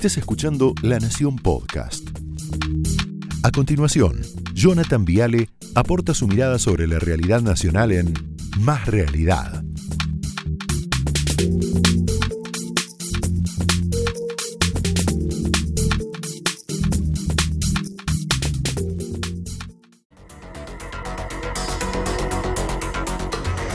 estés escuchando La Nación Podcast. A continuación, Jonathan Viale aporta su mirada sobre la realidad nacional en Más Realidad.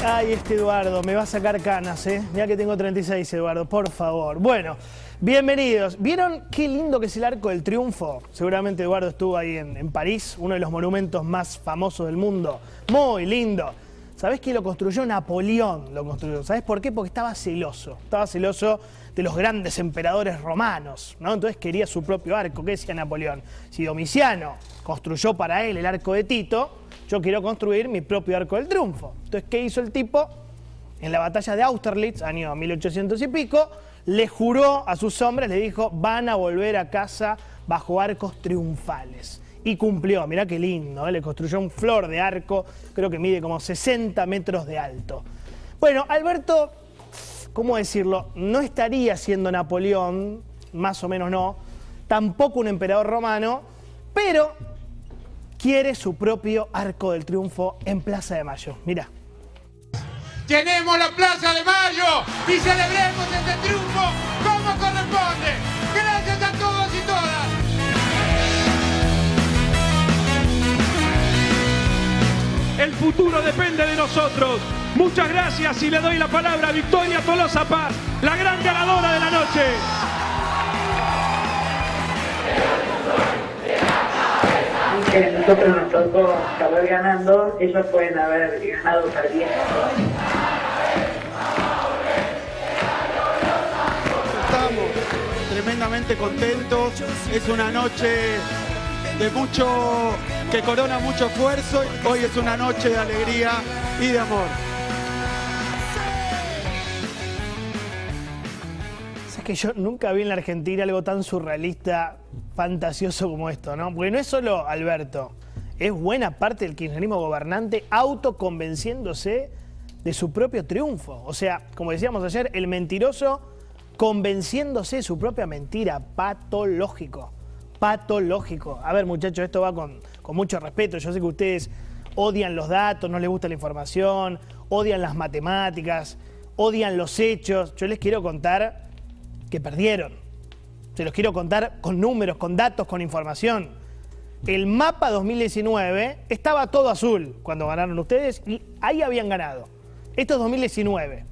Ay, este Eduardo, me va a sacar canas, ¿eh? Mira que tengo 36, Eduardo, por favor. Bueno, bienvenidos. ¿Vieron qué lindo que es el Arco del Triunfo? Seguramente Eduardo estuvo ahí en, París, uno de los monumentos más famosos del mundo. Muy lindo. ¿Sabés quién lo construyó? Napoleón lo construyó. ¿Sabés por qué? Porque estaba celoso. Estaba celoso de los grandes emperadores romanos, ¿no? Entonces quería su propio arco. ¿Qué decía Napoleón? Si Domiciano construyó para él el arco de Tito, yo quiero construir mi propio arco del triunfo. Entonces, ¿qué hizo el tipo? En la batalla de Austerlitz, año 1800 y pico, le juró a sus hombres, le dijo, van a volver a casa bajo arcos triunfales. Y cumplió, mirá qué lindo, ¿eh? le construyó un flor de arco, creo que mide como 60 metros de alto. Bueno, Alberto, ¿cómo decirlo? No estaría siendo Napoleón, más o menos no, tampoco un emperador romano, pero quiere su propio arco del triunfo en Plaza de Mayo. Mira. Llenemos la Plaza de Mayo y celebremos este triunfo como corresponde. Gracias a todos y todas. El futuro depende de nosotros. Muchas gracias y le doy la palabra a Victoria Tolosa Paz, la gran ganadora de la noche. que nosotros nos tocó saber ganando, ellos pueden haber ganado perdiendo. Tremendamente contentos, es una noche de mucho, que corona mucho esfuerzo, hoy es una noche de alegría y de amor. Es que yo nunca vi en la Argentina algo tan surrealista, fantasioso como esto, ¿no? Porque no es solo Alberto, es buena parte del kirchnerismo gobernante autoconvenciéndose de su propio triunfo. O sea, como decíamos ayer, el mentiroso convenciéndose de su propia mentira, patológico, patológico. A ver muchachos, esto va con, con mucho respeto, yo sé que ustedes odian los datos, no les gusta la información, odian las matemáticas, odian los hechos. Yo les quiero contar que perdieron. Se los quiero contar con números, con datos, con información. El mapa 2019 estaba todo azul cuando ganaron ustedes y ahí habían ganado. Esto es 2019.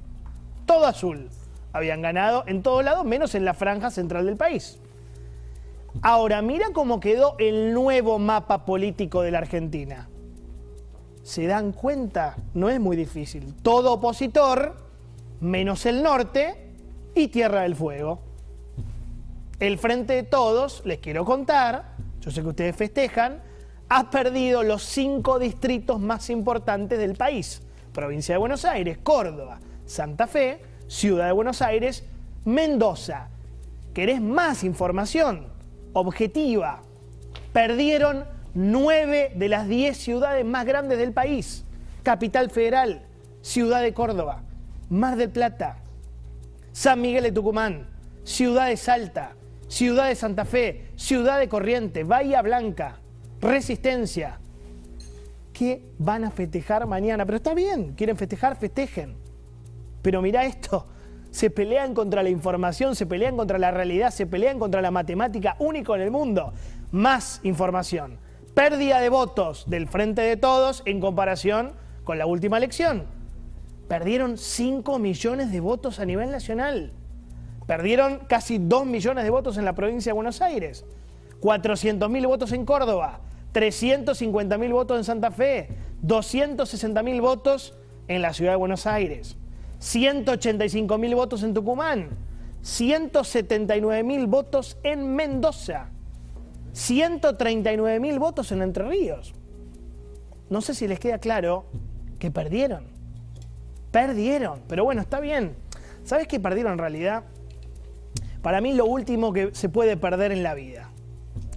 Todo azul. Habían ganado en todos lados, menos en la franja central del país. Ahora, mira cómo quedó el nuevo mapa político de la Argentina. ¿Se dan cuenta? No es muy difícil. Todo opositor, menos el norte y Tierra del Fuego. El Frente de Todos, les quiero contar, yo sé que ustedes festejan, ha perdido los cinco distritos más importantes del país. Provincia de Buenos Aires, Córdoba, Santa Fe, Ciudad de Buenos Aires, Mendoza. ¿Querés más información? Objetiva. Perdieron nueve de las diez ciudades más grandes del país. Capital Federal, Ciudad de Córdoba, Mar del Plata, San Miguel de Tucumán, Ciudad de Salta, Ciudad de Santa Fe, Ciudad de Corriente, Bahía Blanca, Resistencia. ¿Qué van a festejar mañana? Pero está bien, quieren festejar, festejen. Pero mira esto, se pelean contra la información, se pelean contra la realidad, se pelean contra la matemática único en el mundo. Más información. Pérdida de votos del Frente de Todos en comparación con la última elección. Perdieron 5 millones de votos a nivel nacional. Perdieron casi 2 millones de votos en la provincia de Buenos Aires. 400 mil votos en Córdoba. 350 mil votos en Santa Fe. 260 mil votos en la ciudad de Buenos Aires. 185 mil votos en Tucumán. 179 mil votos en Mendoza. 139 mil votos en Entre Ríos. No sé si les queda claro que perdieron. Perdieron. Pero bueno, está bien. ¿Sabes qué perdieron en realidad? Para mí lo último que se puede perder en la vida,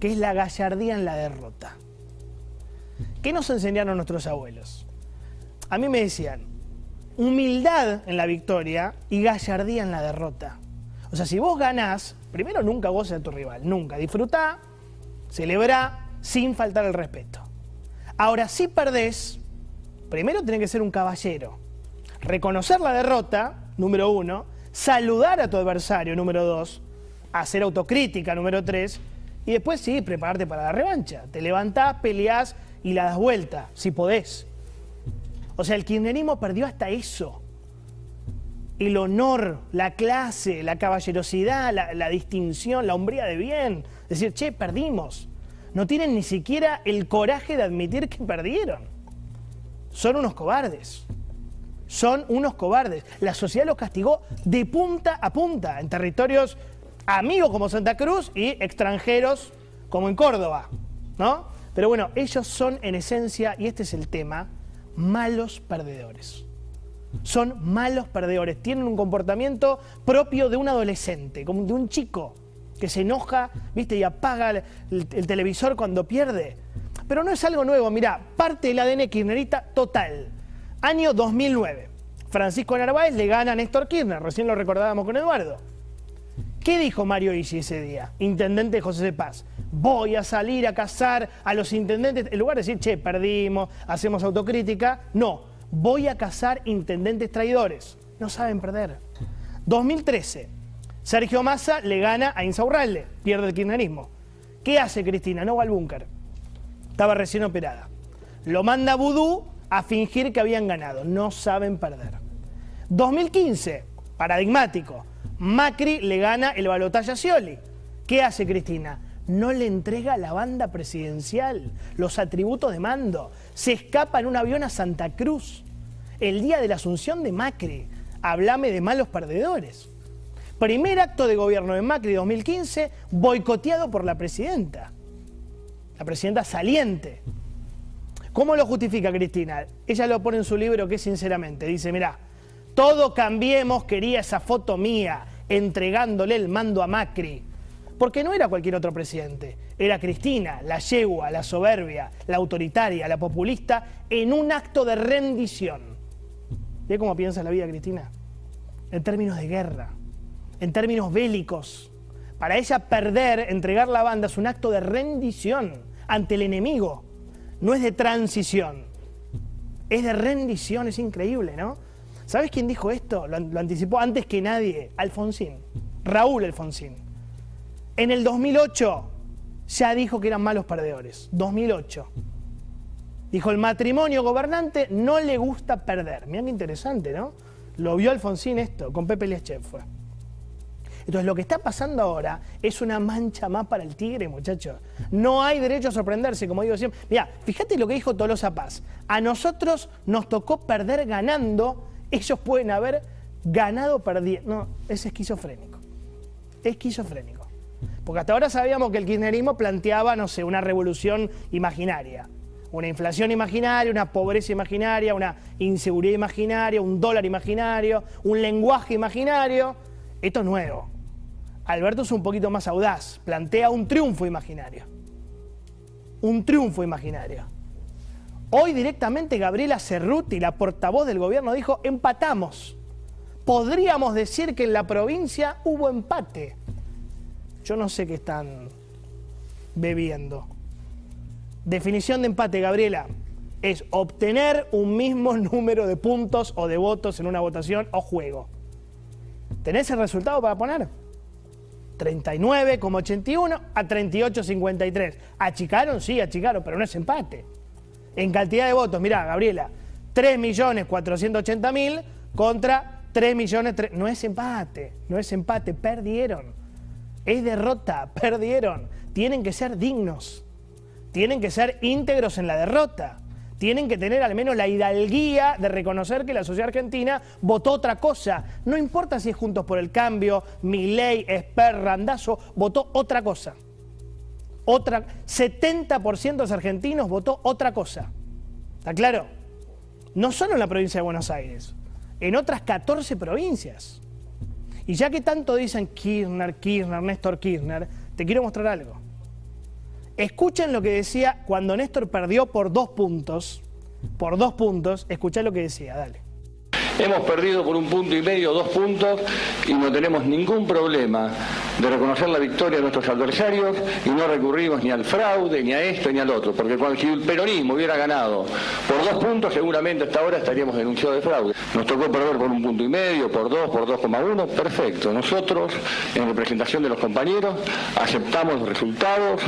que es la gallardía en la derrota. ¿Qué nos enseñaron nuestros abuelos? A mí me decían, humildad en la victoria y gallardía en la derrota. O sea, si vos ganás, primero nunca goces a tu rival, nunca. Disfrutá, celebrá sin faltar el respeto. Ahora, si perdés, primero tenés que ser un caballero. Reconocer la derrota, número uno, saludar a tu adversario, número dos, hacer autocrítica, número tres, y después sí, prepararte para la revancha. Te levantás, peleás y la das vuelta, si podés. O sea, el kirchnerismo perdió hasta eso. El honor, la clase, la caballerosidad, la, distinción, la hombría de bien. Decir, che, perdimos. No tienen ni siquiera el coraje de admitir que perdieron. Son unos cobardes. Son unos cobardes. La sociedad los castigó de punta a punta en territorios amigos como Santa Cruz y extranjeros como en Córdoba, ¿no? Pero bueno, ellos son en esencia, y este es el tema, malos perdedores. Son malos perdedores, tienen un comportamiento propio de un adolescente, como de un chico que se enoja, ¿viste? Y apaga el, el televisor cuando pierde. Pero no es algo nuevo, mirá, parte del ADN kirchnerista total. Año 2009. Francisco Narváez le gana a Néstor Kirchner, recién lo recordábamos con Eduardo. ¿Qué dijo Mario Isi ese día? Intendente José de Paz. Voy a salir a cazar a los intendentes. En lugar de decir, che, perdimos, hacemos autocrítica. No, voy a cazar intendentes traidores. No saben perder. 2013. Sergio Massa le gana a Insaurralde, pierde el kirchnerismo. ¿Qué hace Cristina? No va al búnker. Estaba recién operada. Lo manda a Vudú a fingir que habían ganado. No saben perder. 2015, paradigmático. Macri le gana el balotaje a Scioli. ¿Qué hace Cristina? No le entrega la banda presidencial, los atributos de mando. Se escapa en un avión a Santa Cruz. El día de la asunción de Macri. Hablame de malos perdedores. Primer acto de gobierno de Macri 2015, boicoteado por la presidenta. La presidenta saliente. ¿Cómo lo justifica Cristina? Ella lo pone en su libro que sinceramente dice, mira, todo cambiemos quería esa foto mía entregándole el mando a Macri. Porque no era cualquier otro presidente, era Cristina, la yegua, la soberbia, la autoritaria, la populista, en un acto de rendición. ¿Ve cómo piensa la vida Cristina? En términos de guerra, en términos bélicos. Para ella perder, entregar la banda es un acto de rendición ante el enemigo, no es de transición, es de rendición, es increíble, ¿no? ¿Sabes quién dijo esto? Lo, anticipó antes que nadie, Alfonsín, Raúl Alfonsín. En el 2008 ya dijo que eran malos perdedores, 2008. Dijo, el matrimonio gobernante no le gusta perder. Mirá qué interesante, ¿no? Lo vio Alfonsín esto, con Pepe Leschef fue. Entonces lo que está pasando ahora es una mancha más para el tigre, muchachos. No hay derecho a sorprenderse, como digo siempre. Mira, fíjate lo que dijo Tolosa Paz. A nosotros nos tocó perder ganando, ellos pueden haber ganado perdiendo. No, es esquizofrénico. Esquizofrénico. Porque hasta ahora sabíamos que el kirchnerismo planteaba, no sé, una revolución imaginaria. Una inflación imaginaria, una pobreza imaginaria, una inseguridad imaginaria, un dólar imaginario, un lenguaje imaginario. Esto es nuevo. Alberto es un poquito más audaz, plantea un triunfo imaginario. Un triunfo imaginario. Hoy directamente Gabriela Cerruti, la portavoz del gobierno, dijo, empatamos. Podríamos decir que en la provincia hubo empate. Yo no sé qué están bebiendo. Definición de empate, Gabriela, es obtener un mismo número de puntos o de votos en una votación o juego. ¿Tenés el resultado para poner? 39,81 a 38,53. ¿Achicaron? Sí, achicaron, pero no es empate. En cantidad de votos, mirá, Gabriela, 3.480.000 contra 3 millones. No es empate, no es empate, perdieron. Es derrota, perdieron. Tienen que ser dignos, tienen que ser íntegros en la derrota tienen que tener al menos la hidalguía de reconocer que la sociedad argentina votó otra cosa. No importa si es Juntos por el Cambio, Milei, Esper, Randazo, votó otra cosa. Otra, 70% de los argentinos votó otra cosa. ¿Está claro? No solo en la provincia de Buenos Aires, en otras 14 provincias. Y ya que tanto dicen Kirchner, Kirchner, Néstor Kirchner, te quiero mostrar algo. Escuchen lo que decía cuando Néstor perdió por dos puntos. Por dos puntos, escuchá lo que decía, dale. Hemos perdido por un punto y medio, dos puntos, y no tenemos ningún problema de reconocer la victoria de nuestros adversarios y no recurrimos ni al fraude, ni a esto, ni al otro, porque si el peronismo hubiera ganado por dos puntos, seguramente hasta ahora estaríamos denunciados de fraude. Nos tocó perder por un punto y medio, por dos, por 2,1, perfecto. Nosotros, en representación de los compañeros, aceptamos los resultados,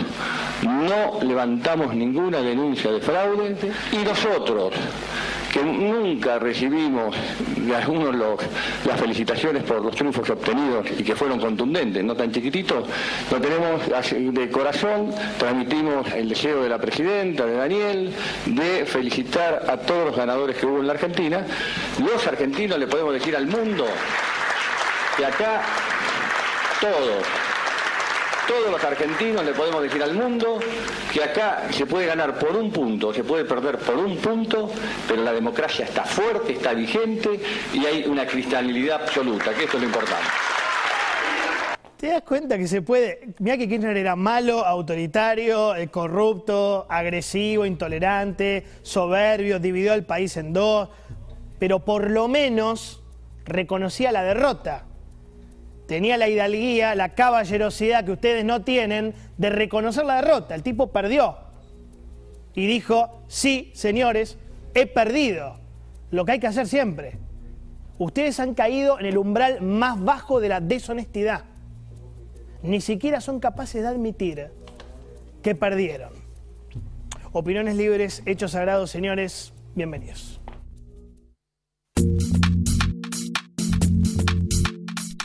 no levantamos ninguna denuncia de fraude y nosotros, que nunca recibimos de algunos los, las felicitaciones por los triunfos obtenidos y que fueron contundentes, no tan chiquititos, lo tenemos de corazón, transmitimos el deseo de la presidenta, de Daniel, de felicitar a todos los ganadores que hubo en la Argentina. Los argentinos le podemos decir al mundo que acá todos todos los argentinos le podemos decir al mundo que acá se puede ganar por un punto, se puede perder por un punto, pero la democracia está fuerte, está vigente y hay una cristalinidad absoluta, que esto es lo importante. ¿Te das cuenta que se puede? Mira que Kirchner era malo, autoritario, eh, corrupto, agresivo, intolerante, soberbio, dividió al país en dos, pero por lo menos reconocía la derrota tenía la hidalguía, la caballerosidad que ustedes no tienen de reconocer la derrota. El tipo perdió. Y dijo, sí, señores, he perdido. Lo que hay que hacer siempre. Ustedes han caído en el umbral más bajo de la deshonestidad. Ni siquiera son capaces de admitir que perdieron. Opiniones libres, hechos sagrados, señores, bienvenidos.